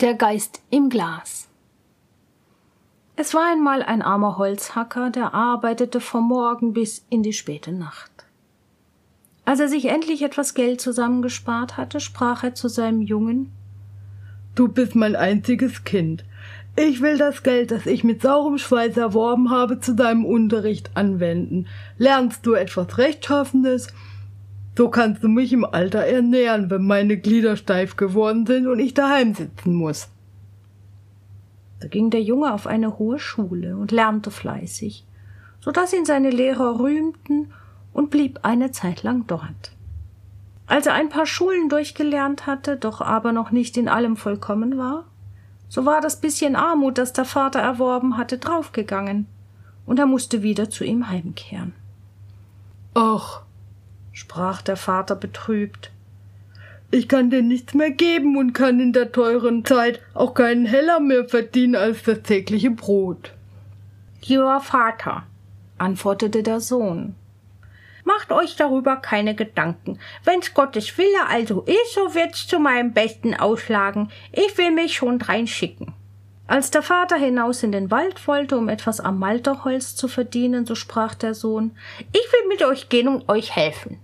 Der Geist im Glas. Es war einmal ein armer Holzhacker, der arbeitete vom Morgen bis in die späte Nacht. Als er sich endlich etwas Geld zusammengespart hatte, sprach er zu seinem Jungen Du bist mein einziges Kind. Ich will das Geld, das ich mit saurem Schweiß erworben habe, zu deinem Unterricht anwenden. Lernst du etwas Rechtschaffenes, so kannst du mich im Alter ernähren, wenn meine Glieder steif geworden sind und ich daheim sitzen muss. Da ging der Junge auf eine hohe Schule und lernte fleißig, so dass ihn seine Lehrer rühmten und blieb eine Zeit lang dort. Als er ein paar Schulen durchgelernt hatte, doch aber noch nicht in allem vollkommen war, so war das bisschen Armut, das der Vater erworben hatte, draufgegangen, und er musste wieder zu ihm heimkehren. Ach, sprach der Vater betrübt, ich kann dir nichts mehr geben und kann in der teuren Zeit auch keinen Heller mehr verdienen als das tägliche Brot. Lieber Vater, antwortete der Sohn, macht euch darüber keine Gedanken. Wenn's Gottes Wille also ist, so wird's zu meinem Besten ausschlagen. Ich will mich schon drein schicken. Als der Vater hinaus in den Wald wollte, um etwas am Malterholz zu verdienen, so sprach der Sohn, ich will mit euch gehen und euch helfen.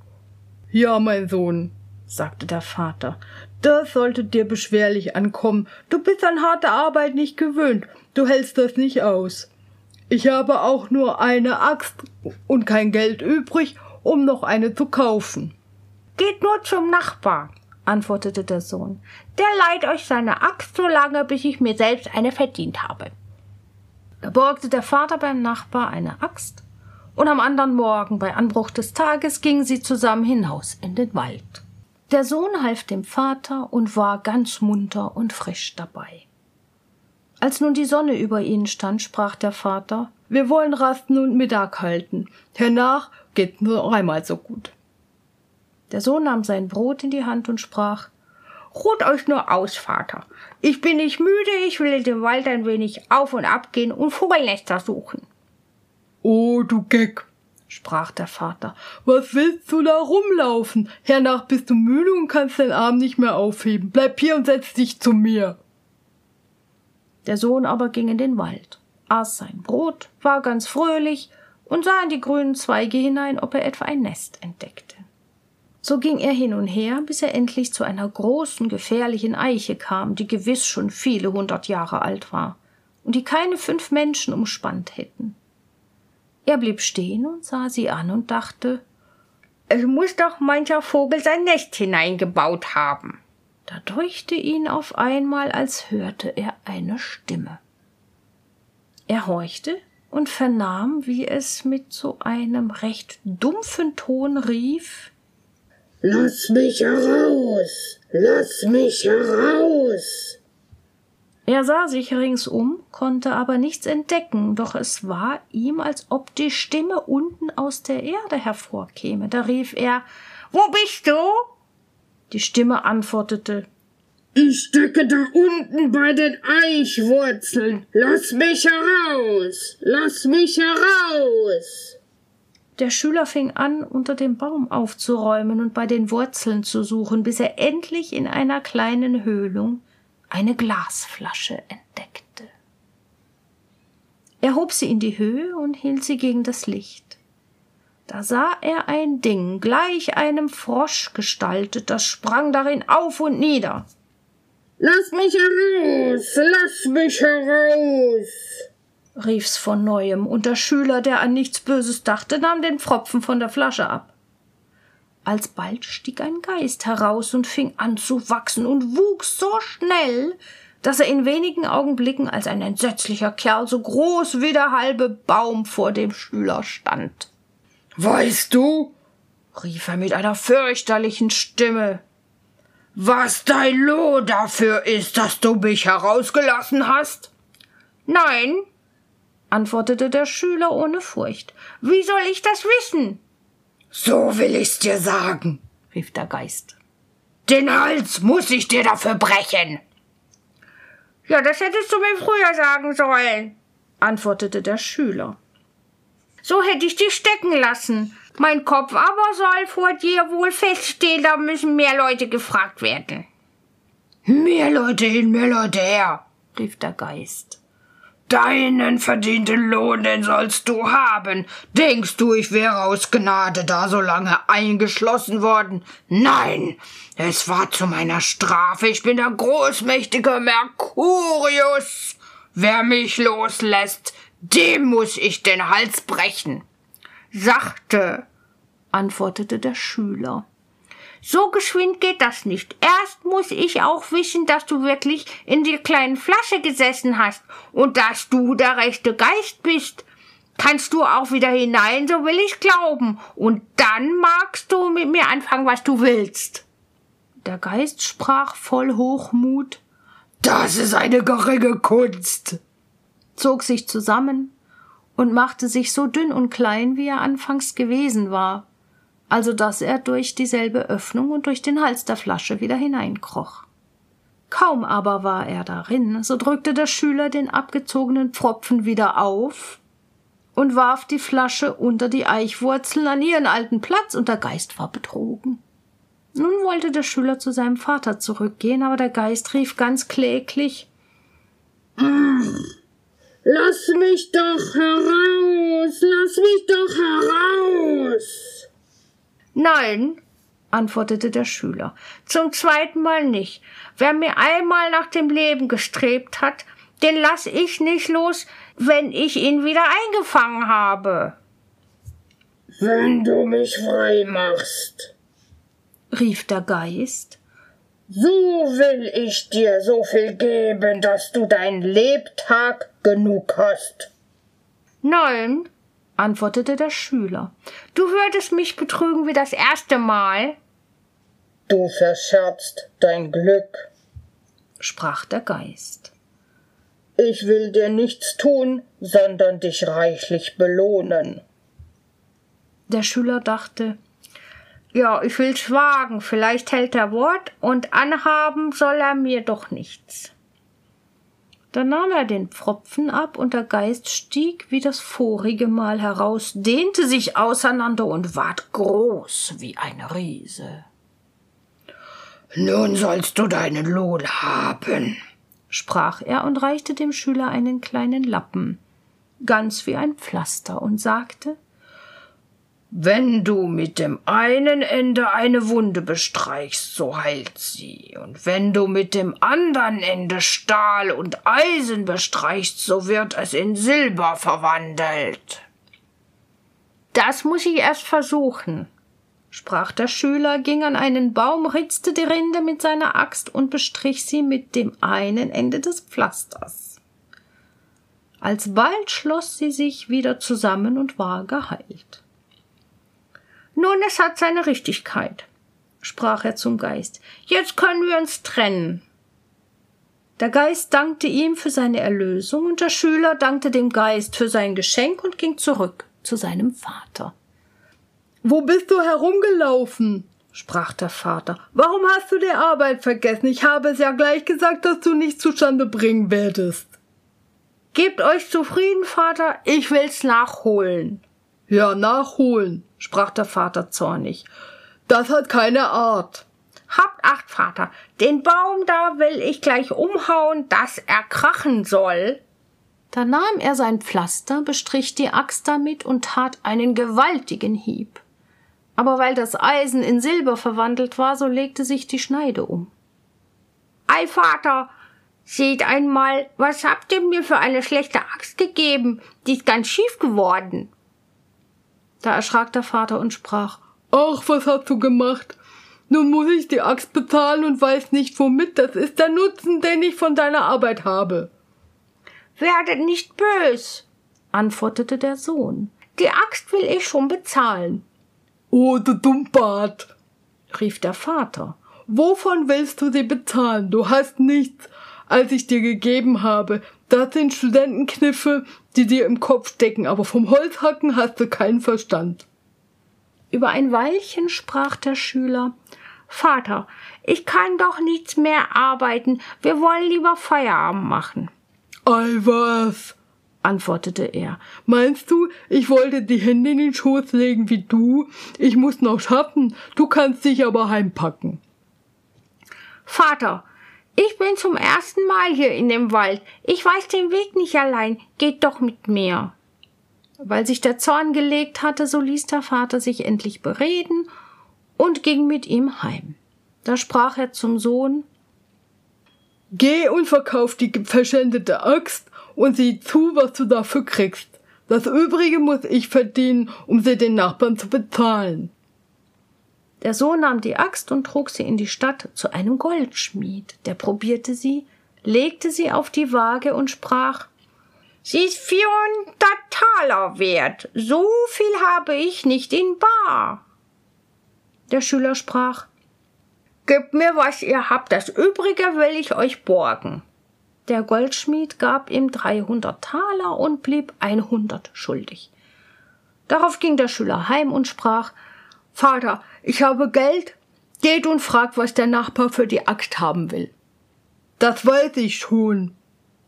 Ja, mein Sohn, sagte der Vater, das sollte dir beschwerlich ankommen. Du bist an harte Arbeit nicht gewöhnt. Du hältst das nicht aus. Ich habe auch nur eine Axt und kein Geld übrig, um noch eine zu kaufen. Geht nur zum Nachbar, antwortete der Sohn. Der leiht euch seine Axt so lange, bis ich mir selbst eine verdient habe. Da borgte der Vater beim Nachbar eine Axt, und am anderen Morgen bei Anbruch des Tages gingen sie zusammen hinaus in den Wald. Der Sohn half dem Vater und war ganz munter und frisch dabei. Als nun die Sonne über ihnen stand, sprach der Vater Wir wollen Rasten und Mittag halten. Hernach geht nur einmal so gut. Der Sohn nahm sein Brot in die Hand und sprach Ruht euch nur aus, Vater. Ich bin nicht müde, ich will in dem Wald ein wenig auf und ab gehen und Vogelnester suchen. Oh, du Geck, sprach der Vater. Was willst du da rumlaufen? Hernach bist du müde und kannst deinen Arm nicht mehr aufheben. Bleib hier und setz dich zu mir. Der Sohn aber ging in den Wald, aß sein Brot, war ganz fröhlich und sah in die grünen Zweige hinein, ob er etwa ein Nest entdeckte. So ging er hin und her, bis er endlich zu einer großen, gefährlichen Eiche kam, die gewiss schon viele hundert Jahre alt war und die keine fünf Menschen umspannt hätten. Er blieb stehen und sah sie an und dachte, es muss doch mancher Vogel sein Nest hineingebaut haben. Da deuchte ihn auf einmal, als hörte er eine Stimme. Er horchte und vernahm, wie es mit so einem recht dumpfen Ton rief Lass mich heraus. Lass mich heraus. Er sah sich ringsum, konnte aber nichts entdecken, doch es war ihm, als ob die Stimme unten aus der Erde hervorkäme. Da rief er Wo bist du? Die Stimme antwortete Ich stecke da unten bei den Eichwurzeln. Lass mich heraus. Lass mich heraus. Der Schüler fing an, unter dem Baum aufzuräumen und bei den Wurzeln zu suchen, bis er endlich in einer kleinen Höhlung eine Glasflasche entdeckte. Er hob sie in die Höhe und hielt sie gegen das Licht. Da sah er ein Ding, gleich einem Frosch gestaltet, das sprang darin auf und nieder. Lass mich heraus, lass mich heraus, rief's von neuem, und der Schüler, der an nichts Böses dachte, nahm den Pfropfen von der Flasche ab. Alsbald stieg ein Geist heraus und fing an zu wachsen und wuchs so schnell, dass er in wenigen Augenblicken als ein entsetzlicher Kerl so groß wie der halbe Baum vor dem Schüler stand. Weißt du, rief er mit einer fürchterlichen Stimme, was dein Loh dafür ist, dass du mich herausgelassen hast? Nein, antwortete der Schüler ohne Furcht. Wie soll ich das wissen? So will ich's dir sagen, rief der Geist. Den Hals muss ich dir dafür brechen. Ja, das hättest du mir früher sagen sollen, antwortete der Schüler. So hätte ich dich stecken lassen. Mein Kopf aber soll vor dir wohl feststehen, da müssen mehr Leute gefragt werden. Mehr Leute hin, mehr Leute her, rief der Geist. Deinen verdienten Lohn, den sollst du haben. Denkst du, ich wäre aus Gnade da so lange eingeschlossen worden? Nein, es war zu meiner Strafe. Ich bin der großmächtige Mercurius. Wer mich loslässt, dem muss ich den Hals brechen. Sachte, antwortete der Schüler. So geschwind geht das nicht. Erst muss ich auch wissen, dass du wirklich in der kleinen Flasche gesessen hast und dass du der rechte Geist bist. Kannst du auch wieder hinein, so will ich glauben. Und dann magst du mit mir anfangen, was du willst. Der Geist sprach voll Hochmut. Das ist eine geringe Kunst, zog sich zusammen und machte sich so dünn und klein, wie er anfangs gewesen war also dass er durch dieselbe Öffnung und durch den Hals der Flasche wieder hineinkroch. Kaum aber war er darin, so drückte der Schüler den abgezogenen Pfropfen wieder auf und warf die Flasche unter die Eichwurzeln an ihren alten Platz, und der Geist war betrogen. Nun wollte der Schüler zu seinem Vater zurückgehen, aber der Geist rief ganz kläglich Lass mich doch heraus, lass mich doch heraus. Nein, antwortete der Schüler, zum zweiten Mal nicht. Wer mir einmal nach dem Leben gestrebt hat, den lass ich nicht los, wenn ich ihn wieder eingefangen habe. Wenn du mich frei machst, rief der Geist, so will ich dir so viel geben, dass du dein Lebtag genug hast. Nein, antwortete der Schüler. Du würdest mich betrügen wie das erste Mal. Du verscherzt dein Glück, sprach der Geist. Ich will dir nichts tun, sondern dich reichlich belohnen. Der Schüler dachte, ja, ich will's wagen, vielleicht hält er Wort und anhaben soll er mir doch nichts. Dann nahm er den Pfropfen ab, und der Geist stieg wie das vorige Mal heraus, dehnte sich auseinander und ward groß wie ein Riese. Nun sollst du deinen Lohn haben, sprach er und reichte dem Schüler einen kleinen Lappen, ganz wie ein Pflaster, und sagte wenn du mit dem einen Ende eine Wunde bestreichst, so heilt sie, und wenn du mit dem anderen Ende Stahl und Eisen bestreichst, so wird es in Silber verwandelt. Das muss ich erst versuchen, sprach der Schüler, ging an einen Baum, ritzte die Rinde mit seiner Axt und bestrich sie mit dem einen Ende des Pflasters. Alsbald schloss sie sich wieder zusammen und war geheilt. Nun, es hat seine Richtigkeit, sprach er zum Geist. Jetzt können wir uns trennen. Der Geist dankte ihm für seine Erlösung, und der Schüler dankte dem Geist für sein Geschenk und ging zurück zu seinem Vater. Wo bist du herumgelaufen? sprach der Vater. Warum hast du die Arbeit vergessen? Ich habe es ja gleich gesagt, dass du nichts zustande bringen werdest. Gebt euch zufrieden, Vater, ich will's nachholen. Ja, nachholen, sprach der Vater zornig. Das hat keine Art. Habt acht, Vater, den Baum da will ich gleich umhauen, dass er krachen soll. Da nahm er sein Pflaster, bestrich die Axt damit und tat einen gewaltigen Hieb. Aber weil das Eisen in Silber verwandelt war, so legte sich die Schneide um. Ei, Vater, seht einmal, was habt ihr mir für eine schlechte Axt gegeben? Die ist ganz schief geworden. Da erschrak der Vater und sprach Ach, was hast du gemacht? Nun muss ich die Axt bezahlen und weiß nicht womit. Das ist der Nutzen, den ich von deiner Arbeit habe. Werdet nicht bös, antwortete der Sohn. Die Axt will ich schon bezahlen. Oh, du Dummbart, rief der Vater. Wovon willst du sie bezahlen? Du hast nichts, als ich dir gegeben habe. Das sind Studentenkniffe, die dir im Kopf stecken, aber vom Holzhacken hast du keinen Verstand. Über ein Weilchen sprach der Schüler Vater, ich kann doch nichts mehr arbeiten, wir wollen lieber Feierabend machen. Ei was, antwortete er. Meinst du, ich wollte die Hände in den Schoß legen wie du? Ich muss noch schaffen, du kannst dich aber heimpacken. Vater, Ich bin zum ersten Mal hier in dem Wald. Ich weiß den Weg nicht allein. Geht doch mit mir. Weil sich der Zorn gelegt hatte, so ließ der Vater sich endlich bereden und ging mit ihm heim. Da sprach er zum Sohn Geh und verkauf die verschändete Axt und sieh zu, was du dafür kriegst. Das übrige muss ich verdienen, um sie den Nachbarn zu bezahlen. Der Sohn nahm die Axt und trug sie in die Stadt zu einem Goldschmied. Der probierte sie, legte sie auf die Waage und sprach Sie ist vierhundert Taler wert. So viel habe ich nicht in bar. Der Schüler sprach Gebt mir, was ihr habt, das übrige will ich euch borgen. Der Goldschmied gab ihm dreihundert Taler und blieb einhundert schuldig. Darauf ging der Schüler heim und sprach Vater, ich habe Geld, geht und fragt, was der Nachbar für die Axt haben will. Das weiß ich schon,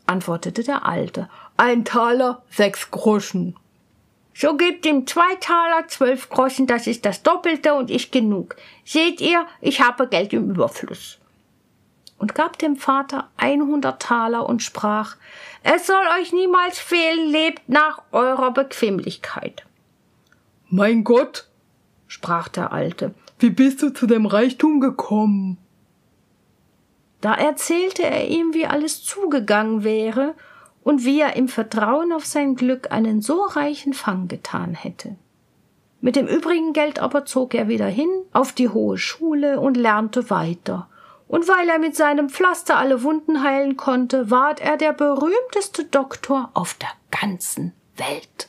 antwortete der Alte. Ein Taler, sechs Groschen. So gebt ihm zwei Taler, zwölf Groschen, das ist das Doppelte und ich genug. Seht ihr, ich habe Geld im Überfluss. Und gab dem Vater einhundert Taler und sprach, es soll euch niemals fehlen, lebt nach eurer Bequemlichkeit. Mein Gott, sprach der Alte, wie bist du zu dem Reichtum gekommen? Da erzählte er ihm, wie alles zugegangen wäre und wie er im Vertrauen auf sein Glück einen so reichen Fang getan hätte. Mit dem übrigen Geld aber zog er wieder hin auf die hohe Schule und lernte weiter. Und weil er mit seinem Pflaster alle Wunden heilen konnte, ward er der berühmteste Doktor auf der ganzen Welt.